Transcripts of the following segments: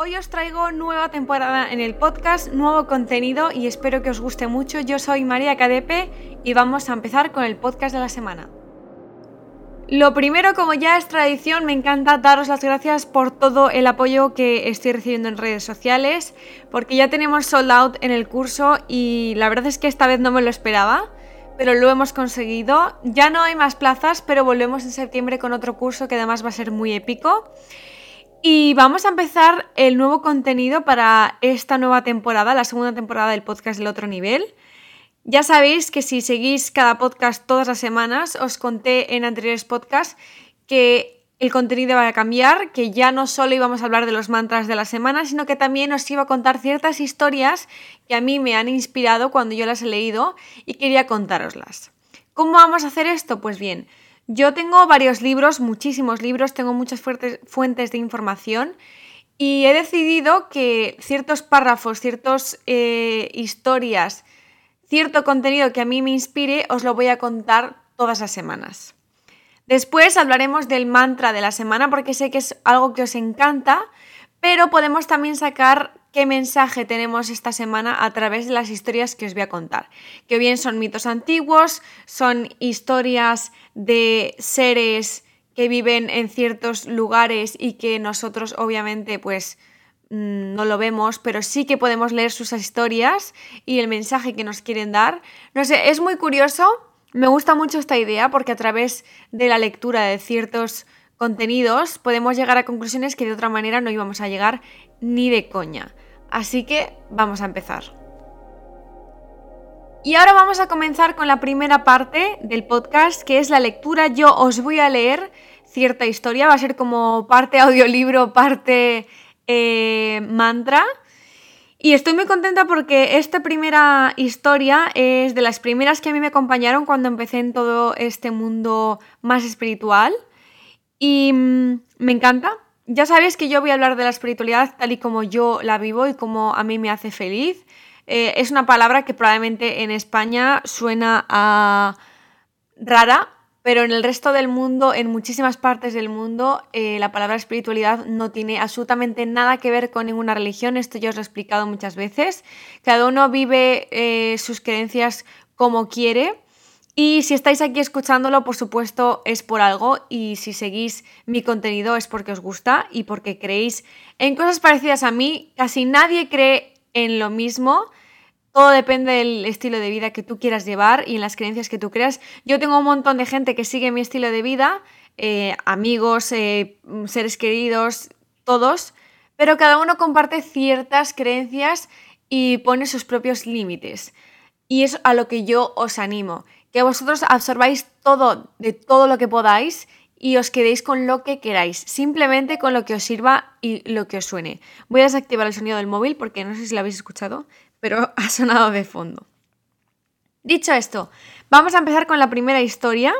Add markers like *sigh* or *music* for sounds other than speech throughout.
Hoy os traigo nueva temporada en el podcast, nuevo contenido y espero que os guste mucho. Yo soy María Cadepe y vamos a empezar con el podcast de la semana. Lo primero, como ya es tradición, me encanta daros las gracias por todo el apoyo que estoy recibiendo en redes sociales, porque ya tenemos sold out en el curso y la verdad es que esta vez no me lo esperaba, pero lo hemos conseguido. Ya no hay más plazas, pero volvemos en septiembre con otro curso que además va a ser muy épico. Y vamos a empezar el nuevo contenido para esta nueva temporada, la segunda temporada del podcast del otro nivel. Ya sabéis que si seguís cada podcast todas las semanas, os conté en anteriores podcasts que el contenido va a cambiar, que ya no solo íbamos a hablar de los mantras de la semana, sino que también os iba a contar ciertas historias que a mí me han inspirado cuando yo las he leído y quería contároslas. ¿Cómo vamos a hacer esto? Pues bien, yo tengo varios libros, muchísimos libros, tengo muchas fuentes de información y he decidido que ciertos párrafos, ciertas eh, historias, cierto contenido que a mí me inspire, os lo voy a contar todas las semanas. Después hablaremos del mantra de la semana porque sé que es algo que os encanta, pero podemos también sacar qué mensaje tenemos esta semana a través de las historias que os voy a contar. Que bien son mitos antiguos, son historias de seres que viven en ciertos lugares y que nosotros obviamente pues mm, no lo vemos, pero sí que podemos leer sus historias y el mensaje que nos quieren dar. No sé, es muy curioso, me gusta mucho esta idea porque a través de la lectura de ciertos contenidos podemos llegar a conclusiones que de otra manera no íbamos a llegar ni de coña. Así que vamos a empezar. Y ahora vamos a comenzar con la primera parte del podcast, que es la lectura. Yo os voy a leer cierta historia, va a ser como parte audiolibro, parte eh, mantra. Y estoy muy contenta porque esta primera historia es de las primeras que a mí me acompañaron cuando empecé en todo este mundo más espiritual. Y mm, me encanta. Ya sabéis que yo voy a hablar de la espiritualidad tal y como yo la vivo y como a mí me hace feliz. Eh, es una palabra que probablemente en España suena a rara, pero en el resto del mundo, en muchísimas partes del mundo, eh, la palabra espiritualidad no tiene absolutamente nada que ver con ninguna religión. Esto ya os lo he explicado muchas veces. Cada uno vive eh, sus creencias como quiere. Y si estáis aquí escuchándolo, por supuesto, es por algo. Y si seguís mi contenido es porque os gusta y porque creéis en cosas parecidas a mí. Casi nadie cree en lo mismo. Todo depende del estilo de vida que tú quieras llevar y en las creencias que tú creas. Yo tengo un montón de gente que sigue mi estilo de vida, eh, amigos, eh, seres queridos, todos, pero cada uno comparte ciertas creencias y pone sus propios límites. Y es a lo que yo os animo que vosotros absorbáis todo de todo lo que podáis y os quedéis con lo que queráis, simplemente con lo que os sirva y lo que os suene. Voy a desactivar el sonido del móvil porque no sé si lo habéis escuchado, pero *laughs* ha sonado de fondo. Dicho esto, vamos a empezar con la primera historia.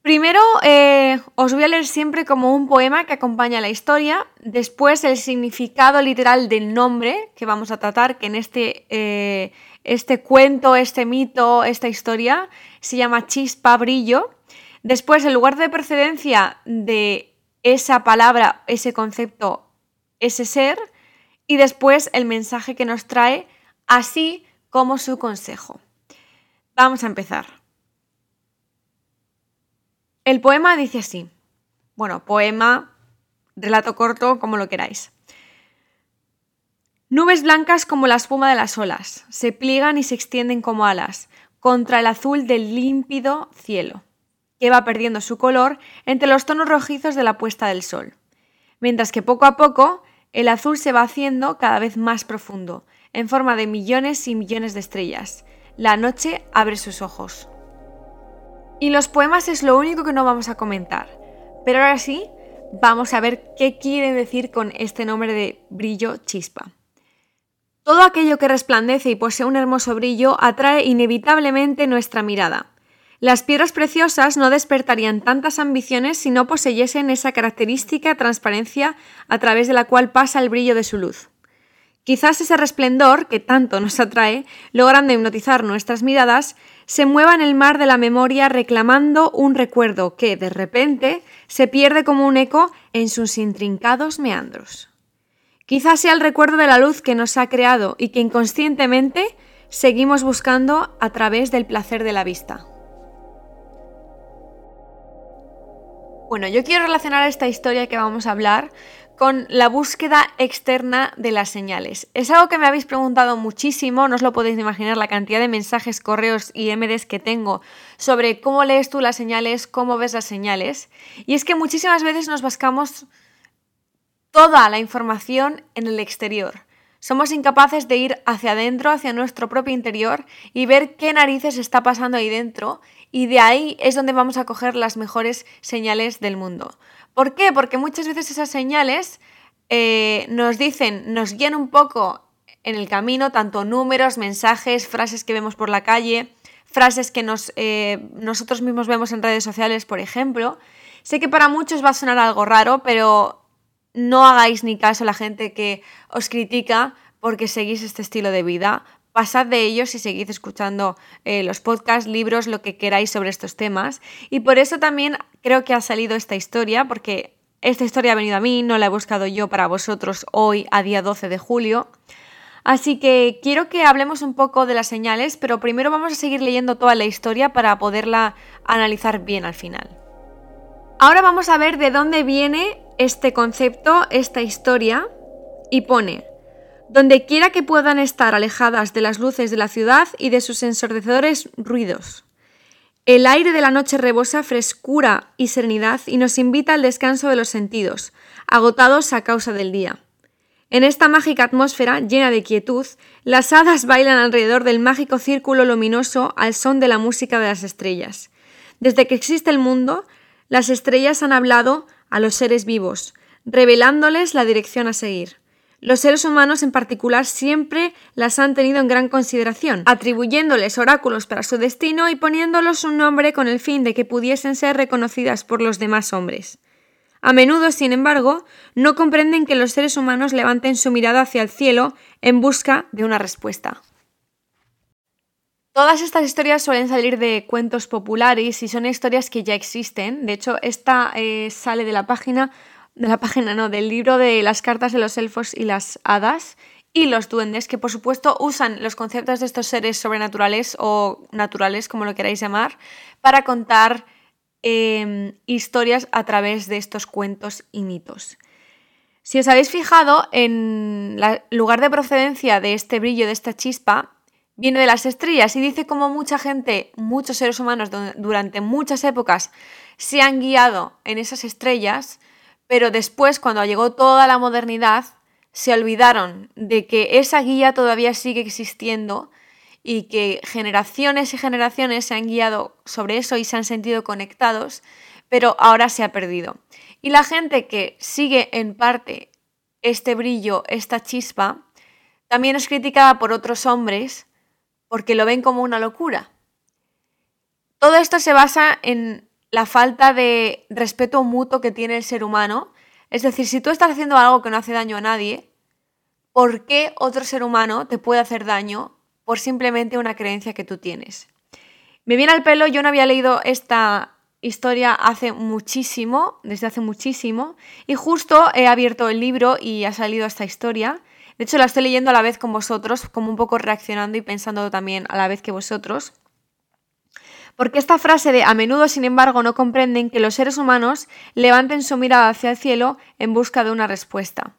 Primero eh, os voy a leer siempre como un poema que acompaña la historia, después el significado literal del nombre que vamos a tratar, que en este eh, este cuento, este mito, esta historia se llama chispa, brillo. Después, el lugar de procedencia de esa palabra, ese concepto, ese ser. Y después el mensaje que nos trae, así como su consejo. Vamos a empezar. El poema dice así. Bueno, poema, relato corto, como lo queráis. Nubes blancas como la espuma de las olas, se pliegan y se extienden como alas contra el azul del límpido cielo, que va perdiendo su color entre los tonos rojizos de la puesta del sol, mientras que poco a poco el azul se va haciendo cada vez más profundo, en forma de millones y millones de estrellas. La noche abre sus ojos. Y los poemas es lo único que no vamos a comentar, pero ahora sí, vamos a ver qué quiere decir con este nombre de brillo chispa. Todo aquello que resplandece y posee un hermoso brillo atrae inevitablemente nuestra mirada. Las piedras preciosas no despertarían tantas ambiciones si no poseyesen esa característica transparencia a través de la cual pasa el brillo de su luz. Quizás ese resplendor, que tanto nos atrae, logrando hipnotizar nuestras miradas, se mueva en el mar de la memoria reclamando un recuerdo que, de repente, se pierde como un eco en sus intrincados meandros. Quizás sea el recuerdo de la luz que nos ha creado y que inconscientemente seguimos buscando a través del placer de la vista. Bueno, yo quiero relacionar esta historia que vamos a hablar con la búsqueda externa de las señales. Es algo que me habéis preguntado muchísimo, no os lo podéis imaginar la cantidad de mensajes, correos y MDs que tengo sobre cómo lees tú las señales, cómo ves las señales. Y es que muchísimas veces nos bascamos toda la información en el exterior. Somos incapaces de ir hacia adentro, hacia nuestro propio interior y ver qué narices está pasando ahí dentro y de ahí es donde vamos a coger las mejores señales del mundo. ¿Por qué? Porque muchas veces esas señales eh, nos dicen, nos guían un poco en el camino, tanto números, mensajes, frases que vemos por la calle, frases que nos, eh, nosotros mismos vemos en redes sociales, por ejemplo. Sé que para muchos va a sonar algo raro, pero no hagáis ni caso a la gente que os critica porque seguís este estilo de vida. Pasad de ellos y seguid escuchando eh, los podcasts, libros, lo que queráis sobre estos temas. Y por eso también creo que ha salido esta historia, porque esta historia ha venido a mí, no la he buscado yo para vosotros hoy, a día 12 de julio. Así que quiero que hablemos un poco de las señales, pero primero vamos a seguir leyendo toda la historia para poderla analizar bien al final. Ahora vamos a ver de dónde viene este concepto, esta historia, y pone, donde quiera que puedan estar alejadas de las luces de la ciudad y de sus ensordecedores ruidos. El aire de la noche rebosa frescura y serenidad y nos invita al descanso de los sentidos, agotados a causa del día. En esta mágica atmósfera llena de quietud, las hadas bailan alrededor del mágico círculo luminoso al son de la música de las estrellas. Desde que existe el mundo, las estrellas han hablado a los seres vivos, revelándoles la dirección a seguir. Los seres humanos en particular siempre las han tenido en gran consideración, atribuyéndoles oráculos para su destino y poniéndolos un nombre con el fin de que pudiesen ser reconocidas por los demás hombres. A menudo, sin embargo, no comprenden que los seres humanos levanten su mirada hacia el cielo en busca de una respuesta. Todas estas historias suelen salir de cuentos populares y son historias que ya existen. De hecho, esta eh, sale de la página, de la página no, del libro de las cartas de los elfos y las hadas y los duendes, que por supuesto usan los conceptos de estos seres sobrenaturales o naturales, como lo queráis llamar, para contar em, historias a través de estos cuentos y mitos. Si os habéis fijado en el lugar de procedencia de este brillo, de esta chispa, viene de las estrellas y dice como mucha gente, muchos seres humanos durante muchas épocas se han guiado en esas estrellas, pero después cuando llegó toda la modernidad se olvidaron de que esa guía todavía sigue existiendo y que generaciones y generaciones se han guiado sobre eso y se han sentido conectados, pero ahora se ha perdido. Y la gente que sigue en parte este brillo, esta chispa, también es criticada por otros hombres porque lo ven como una locura. Todo esto se basa en la falta de respeto mutuo que tiene el ser humano. Es decir, si tú estás haciendo algo que no hace daño a nadie, ¿por qué otro ser humano te puede hacer daño por simplemente una creencia que tú tienes? Me viene al pelo, yo no había leído esta historia hace muchísimo, desde hace muchísimo, y justo he abierto el libro y ha salido esta historia. De hecho, la estoy leyendo a la vez con vosotros, como un poco reaccionando y pensando también a la vez que vosotros. Porque esta frase de a menudo, sin embargo, no comprenden que los seres humanos levanten su mirada hacia el cielo en busca de una respuesta.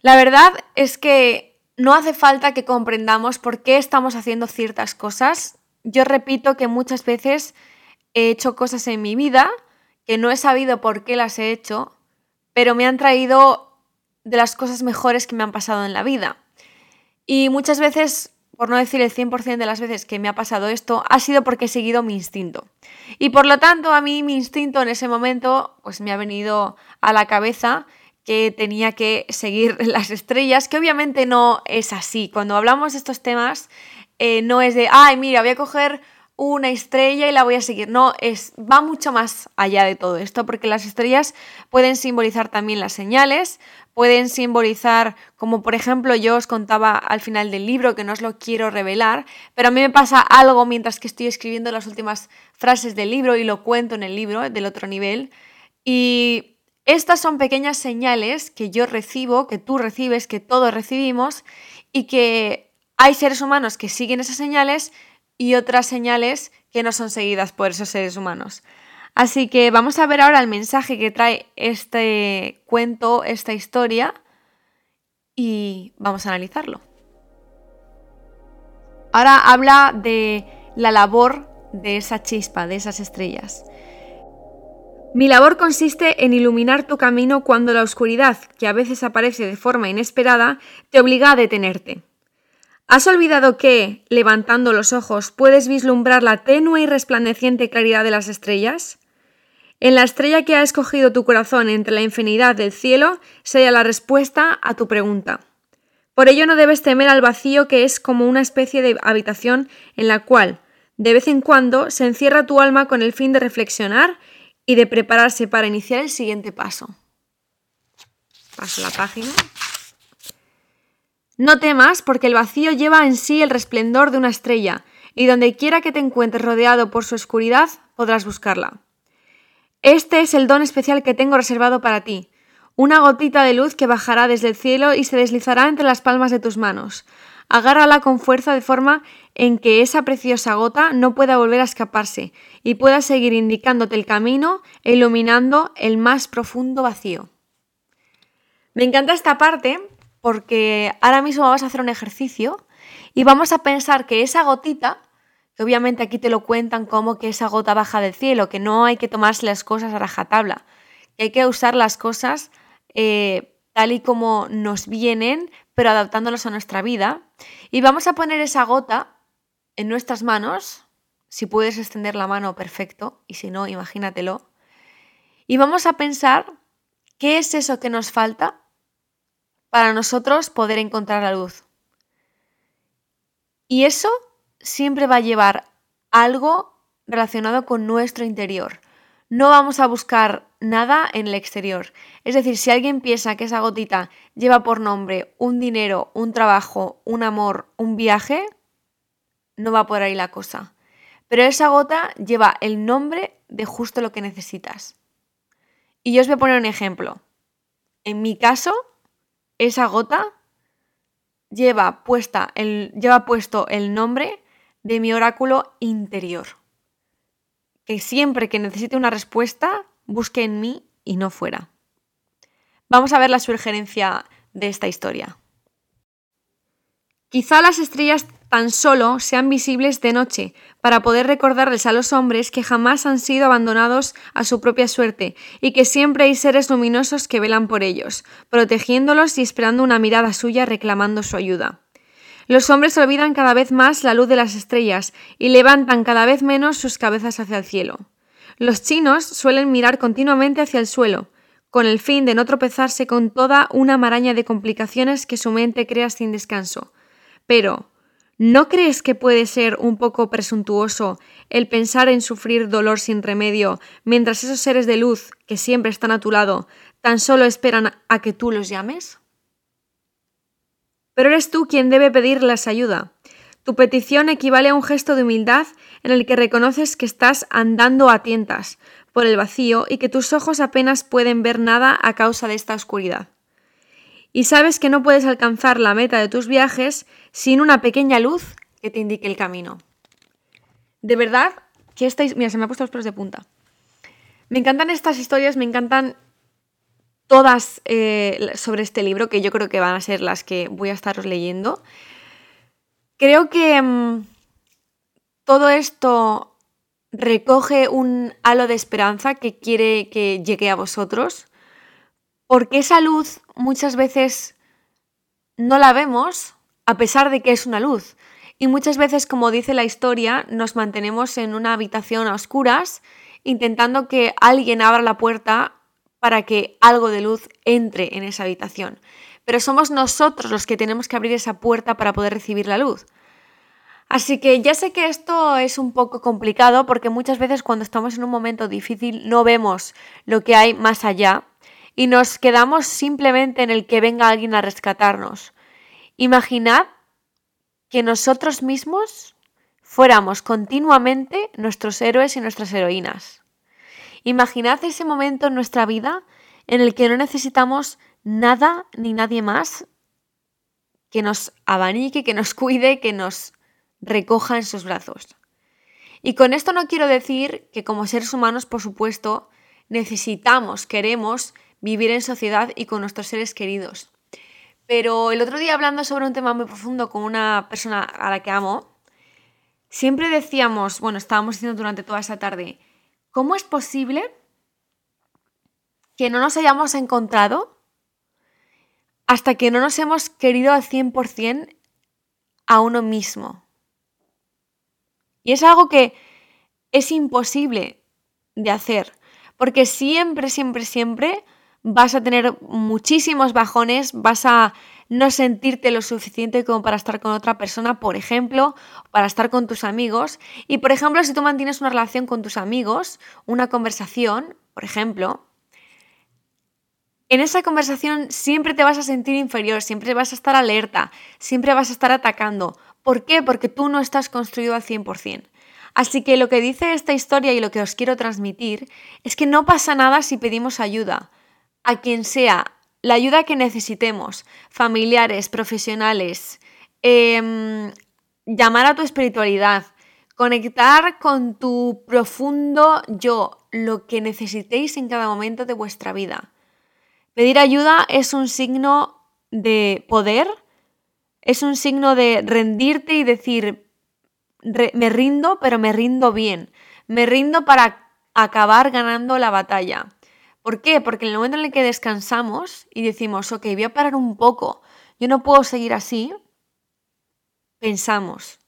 La verdad es que no hace falta que comprendamos por qué estamos haciendo ciertas cosas. Yo repito que muchas veces he hecho cosas en mi vida que no he sabido por qué las he hecho, pero me han traído de las cosas mejores que me han pasado en la vida. Y muchas veces, por no decir el 100% de las veces que me ha pasado esto, ha sido porque he seguido mi instinto. Y por lo tanto, a mí mi instinto en ese momento, pues me ha venido a la cabeza que tenía que seguir *laughs* las estrellas, que obviamente no es así. Cuando hablamos de estos temas, eh, no es de, ay, mira, voy a coger una estrella y la voy a seguir. No, es, va mucho más allá de todo esto, porque las estrellas pueden simbolizar también las señales, pueden simbolizar, como por ejemplo yo os contaba al final del libro, que no os lo quiero revelar, pero a mí me pasa algo mientras que estoy escribiendo las últimas frases del libro y lo cuento en el libro del otro nivel. Y Estas son pequeñas señales que yo recibo, que tú recibes, que todos recibimos y que hay seres humanos que siguen esas señales y otras señales que no son seguidas por esos seres humanos. Así que vamos a ver ahora el mensaje que trae este cuento, esta historia, y vamos a analizarlo. Ahora habla de la labor de esa chispa, de esas estrellas. Mi labor consiste en iluminar tu camino cuando la oscuridad, que a veces aparece de forma inesperada, te obliga a detenerte. ¿Has olvidado que, levantando los ojos, puedes vislumbrar la tenue y resplandeciente claridad de las estrellas? En la estrella que ha escogido tu corazón entre la infinidad del cielo se la respuesta a tu pregunta. Por ello no debes temer al vacío que es como una especie de habitación en la cual, de vez en cuando, se encierra tu alma con el fin de reflexionar y de prepararse para iniciar el siguiente paso. Paso la página. No temas porque el vacío lleva en sí el resplendor de una estrella y donde quiera que te encuentres rodeado por su oscuridad podrás buscarla. Este es el don especial que tengo reservado para ti, una gotita de luz que bajará desde el cielo y se deslizará entre las palmas de tus manos. Agárrala con fuerza de forma en que esa preciosa gota no pueda volver a escaparse y pueda seguir indicándote el camino e iluminando el más profundo vacío. Me encanta esta parte porque ahora mismo vamos a hacer un ejercicio y vamos a pensar que esa gotita, que obviamente aquí te lo cuentan como que esa gota baja del cielo, que no hay que tomarse las cosas a rajatabla, que hay que usar las cosas eh, tal y como nos vienen, pero adaptándolos a nuestra vida. Y vamos a poner esa gota en nuestras manos. Si puedes extender la mano, perfecto. Y si no, imagínatelo. Y vamos a pensar qué es eso que nos falta para nosotros poder encontrar la luz. Y eso siempre va a llevar algo relacionado con nuestro interior. No vamos a buscar nada en el exterior. Es decir, si alguien piensa que esa gotita lleva por nombre un dinero, un trabajo, un amor, un viaje, no va por ahí la cosa. Pero esa gota lleva el nombre de justo lo que necesitas. Y yo os voy a poner un ejemplo. En mi caso, esa gota lleva, puesta el, lleva puesto el nombre de mi oráculo interior. Que siempre que necesite una respuesta, busque en mí y no fuera. Vamos a ver la sugerencia de esta historia. Quizá las estrellas tan solo sean visibles de noche, para poder recordarles a los hombres que jamás han sido abandonados a su propia suerte y que siempre hay seres luminosos que velan por ellos, protegiéndolos y esperando una mirada suya reclamando su ayuda. Los hombres olvidan cada vez más la luz de las estrellas y levantan cada vez menos sus cabezas hacia el cielo. Los chinos suelen mirar continuamente hacia el suelo, con el fin de no tropezarse con toda una maraña de complicaciones que su mente crea sin descanso. Pero, ¿no crees que puede ser un poco presuntuoso el pensar en sufrir dolor sin remedio mientras esos seres de luz, que siempre están a tu lado, tan solo esperan a que tú los llames? Pero eres tú quien debe pedirles ayuda. Tu petición equivale a un gesto de humildad en el que reconoces que estás andando a tientas por el vacío y que tus ojos apenas pueden ver nada a causa de esta oscuridad. Y sabes que no puedes alcanzar la meta de tus viajes sin una pequeña luz que te indique el camino. De verdad que estáis... Mira, se me ha puesto los pelos de punta. Me encantan estas historias, me encantan todas eh, sobre este libro, que yo creo que van a ser las que voy a estaros leyendo. Creo que mm, todo esto recoge un halo de esperanza que quiere que llegue a vosotros, porque esa luz muchas veces no la vemos a pesar de que es una luz. Y muchas veces, como dice la historia, nos mantenemos en una habitación a oscuras intentando que alguien abra la puerta para que algo de luz entre en esa habitación pero somos nosotros los que tenemos que abrir esa puerta para poder recibir la luz. Así que ya sé que esto es un poco complicado porque muchas veces cuando estamos en un momento difícil no vemos lo que hay más allá y nos quedamos simplemente en el que venga alguien a rescatarnos. Imaginad que nosotros mismos fuéramos continuamente nuestros héroes y nuestras heroínas. Imaginad ese momento en nuestra vida en el que no necesitamos nada ni nadie más que nos abanique, que nos cuide, que nos recoja en sus brazos. Y con esto no quiero decir que como seres humanos, por supuesto, necesitamos, queremos vivir en sociedad y con nuestros seres queridos. Pero el otro día hablando sobre un tema muy profundo con una persona a la que amo, siempre decíamos, bueno, estábamos diciendo durante toda esa tarde, ¿cómo es posible que no nos hayamos encontrado hasta que no nos hemos querido al 100% a uno mismo? Y es algo que es imposible de hacer, porque siempre, siempre, siempre vas a tener muchísimos bajones, vas a no sentirte lo suficiente como para estar con otra persona, por ejemplo, para estar con tus amigos. Y por ejemplo, si tú mantienes una relación con tus amigos, una conversación, por ejemplo, en esa conversación siempre te vas a sentir inferior, siempre vas a estar alerta, siempre vas a estar atacando. ¿Por qué? Porque tú no estás construido al 100%. Así que lo que dice esta historia y lo que os quiero transmitir es que no pasa nada si pedimos ayuda, a quien sea, la ayuda que necesitemos, familiares, profesionales, em, llamar a tu espiritualidad, conectar con tu profundo yo, lo que necesitéis en cada momento de vuestra vida. Pedir ayuda es un signo de poder, es un signo de rendirte y decir, me rindo, pero me rindo bien, me rindo para acabar ganando la batalla. ¿Por qué? Porque en el momento en el que descansamos y decimos, ok, voy a parar un poco, yo no puedo seguir así, pensamos.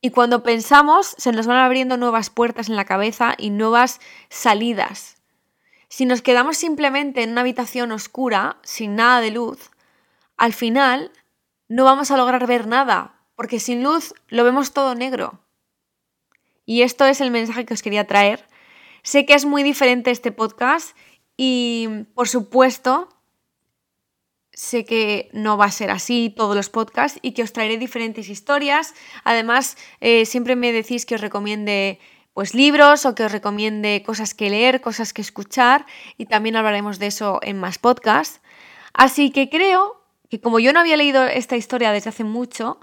Y cuando pensamos, se nos van abriendo nuevas puertas en la cabeza y nuevas salidas. Si nos quedamos simplemente en una habitación oscura, sin nada de luz, al final no vamos a lograr ver nada, porque sin luz lo vemos todo negro. Y esto es el mensaje que os quería traer Sé que es muy diferente este podcast y por supuesto sé que no va a ser así todos los podcasts y que os traeré diferentes historias. Además, eh, siempre me decís que os recomiende pues libros o que os recomiende cosas que leer, cosas que escuchar y también hablaremos de eso en más podcasts. Así que creo que como yo no había leído esta historia desde hace mucho,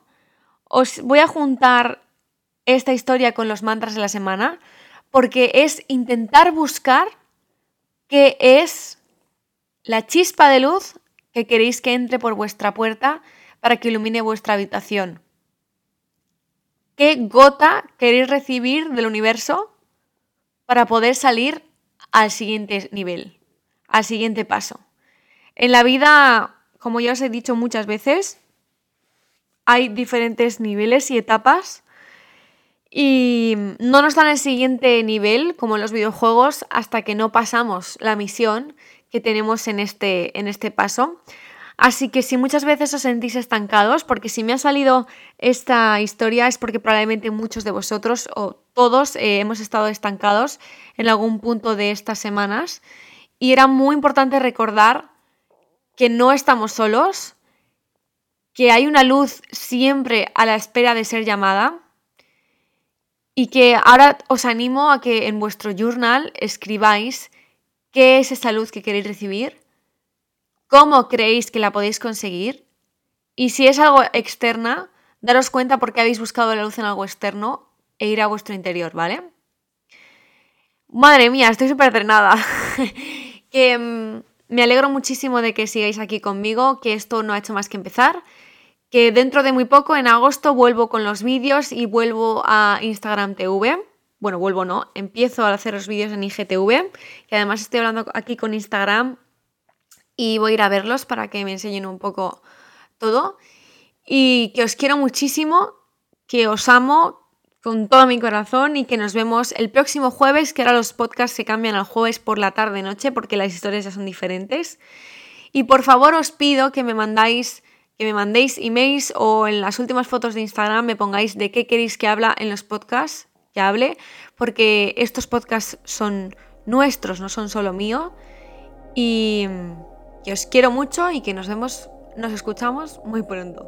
os voy a juntar esta historia con los mantras de la semana porque es intentar buscar qué es la chispa de luz que queréis que entre por vuestra puerta para que ilumine vuestra habitación. ¿Qué gota queréis recibir del universo para poder salir al siguiente nivel, al siguiente paso? En la vida, como ya os he dicho muchas veces, hay diferentes niveles y etapas y no nos dan el siguiente nivel, como en los videojuegos, hasta que no pasamos la misión que tenemos en este, en este paso. Así que si muchas veces os sentís estancados, porque si me ha salido esta historia es porque probablemente muchos de vosotros o todos eh, hemos estado estancados en algún punto de estas semanas. Y era muy importante recordar que no estamos solos, que hay una luz siempre a la espera de ser llamada y que ahora os animo a que en vuestro journal escribáis qué es esa luz que queréis recibir, cómo creéis que la podéis conseguir y si es algo externa, daros cuenta por qué habéis buscado la luz en algo externo e ir a vuestro interior, ¿vale? Madre mía, estoy súper entrenada. *laughs* que mm, me alegro muchísimo de que sigáis aquí conmigo, que esto no ha hecho más que empezar que dentro de muy poco, en agosto, vuelvo con los vídeos y vuelvo a Instagram TV. Bueno, vuelvo no, empiezo a hacer los vídeos en IGTV, que además estoy hablando aquí con Instagram y voy a ir a verlos para que me enseñen un poco todo. Y que os quiero muchísimo, que os amo con todo mi corazón y que nos vemos el próximo jueves, que ahora los podcasts se cambian al jueves por la tarde-noche porque las historias ya son diferentes. Y por favor os pido que me mandáis que me mandéis emails o en las últimas fotos de Instagram me pongáis de qué queréis que habla en los podcasts, que hable, porque estos podcasts son nuestros, no son solo míos. Y que os quiero mucho y que nos vemos, nos escuchamos muy pronto.